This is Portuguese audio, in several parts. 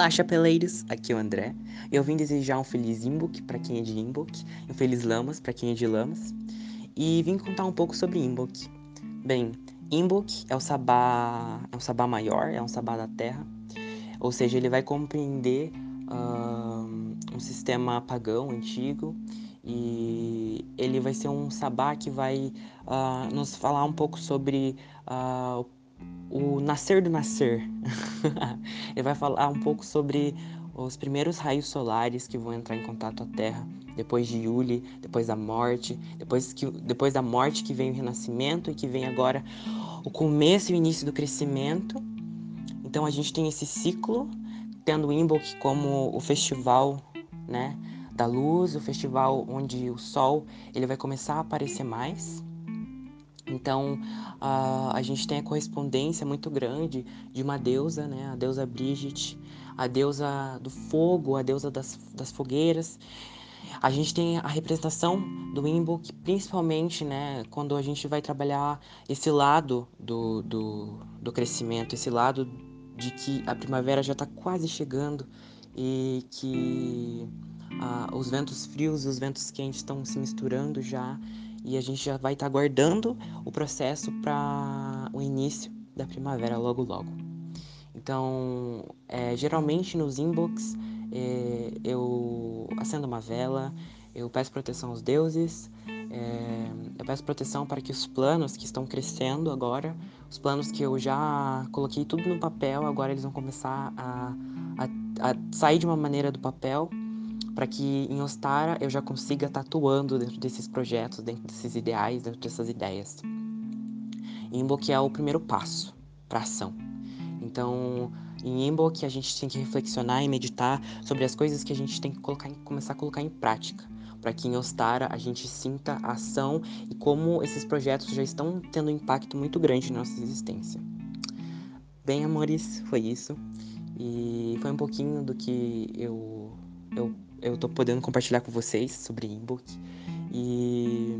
Olá, chapeleiros! Aqui é o André. Eu vim desejar um feliz Imbok para quem é de Imbok, um feliz Lamas para quem é de Lamas, e vim contar um pouco sobre Imbok. Bem, Imbok é o sabá, é um sabá maior, é um sabá da Terra, ou seja, ele vai compreender uh, um sistema pagão antigo e ele vai ser um sabá que vai uh, nos falar um pouco sobre uh, o nascer do nascer. Ele vai falar um pouco sobre os primeiros raios solares que vão entrar em contato com a Terra, depois de Yuli, depois da morte, depois, que, depois da morte que vem o renascimento e que vem agora o começo e o início do crescimento. Então a gente tem esse ciclo, tendo o Imbolc como o festival, né, da luz, o festival onde o sol ele vai começar a aparecer mais. Então, uh, a gente tem a correspondência muito grande de uma deusa, né? A deusa Brigitte, a deusa do fogo, a deusa das, das fogueiras. A gente tem a representação do Imbolc, principalmente, né? Quando a gente vai trabalhar esse lado do, do, do crescimento, esse lado de que a primavera já está quase chegando e que uh, os ventos frios e os ventos quentes estão se misturando já e a gente já vai estar tá o processo para o início da primavera logo logo. Então, é, geralmente nos inbox é, eu acendo uma vela, eu peço proteção aos deuses, é, eu peço proteção para que os planos que estão crescendo agora, os planos que eu já coloquei tudo no papel, agora eles vão começar a, a, a sair de uma maneira do papel para que em Ostara eu já consiga estar atuando dentro desses projetos, dentro desses ideais, dentro dessas ideias. Que é o primeiro passo para ação. Então, em Imbo que a gente tem que reflexionar e meditar sobre as coisas que a gente tem que colocar começar a colocar em prática, para que em Ostara a gente sinta a ação e como esses projetos já estão tendo um impacto muito grande na nossa existência. Bem, amores, foi isso. E foi um pouquinho do que eu, eu eu tô podendo compartilhar com vocês sobre Inbook. E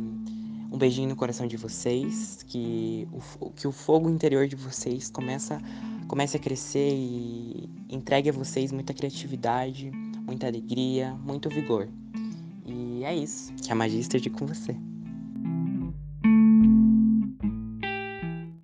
um beijinho no coração de vocês, que o, que o fogo interior de vocês começa, comece a crescer e entregue a vocês muita criatividade, muita alegria, muito vigor. E é isso, que a magia esteja com você.